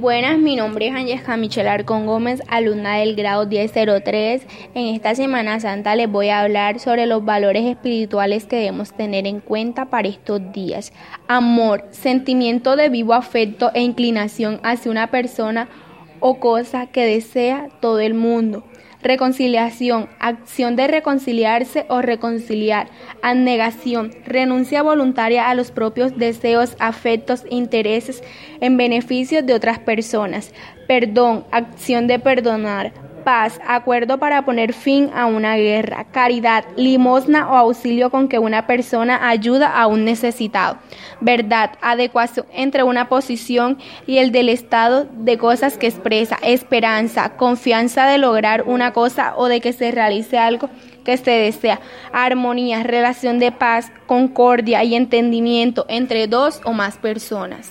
Buenas, mi nombre es Angélica Michelle Arcón Gómez, alumna del grado 1003. En esta Semana Santa les voy a hablar sobre los valores espirituales que debemos tener en cuenta para estos días. Amor, sentimiento de vivo afecto e inclinación hacia una persona o cosa que desea todo el mundo. Reconciliación, acción de reconciliarse o reconciliar. Abnegación, renuncia voluntaria a los propios deseos, afectos, intereses en beneficio de otras personas. Perdón, acción de perdonar paz, acuerdo para poner fin a una guerra, caridad, limosna o auxilio con que una persona ayuda a un necesitado, verdad, adecuación entre una posición y el del estado de cosas que expresa, esperanza, confianza de lograr una cosa o de que se realice algo que se desea, armonía, relación de paz, concordia y entendimiento entre dos o más personas.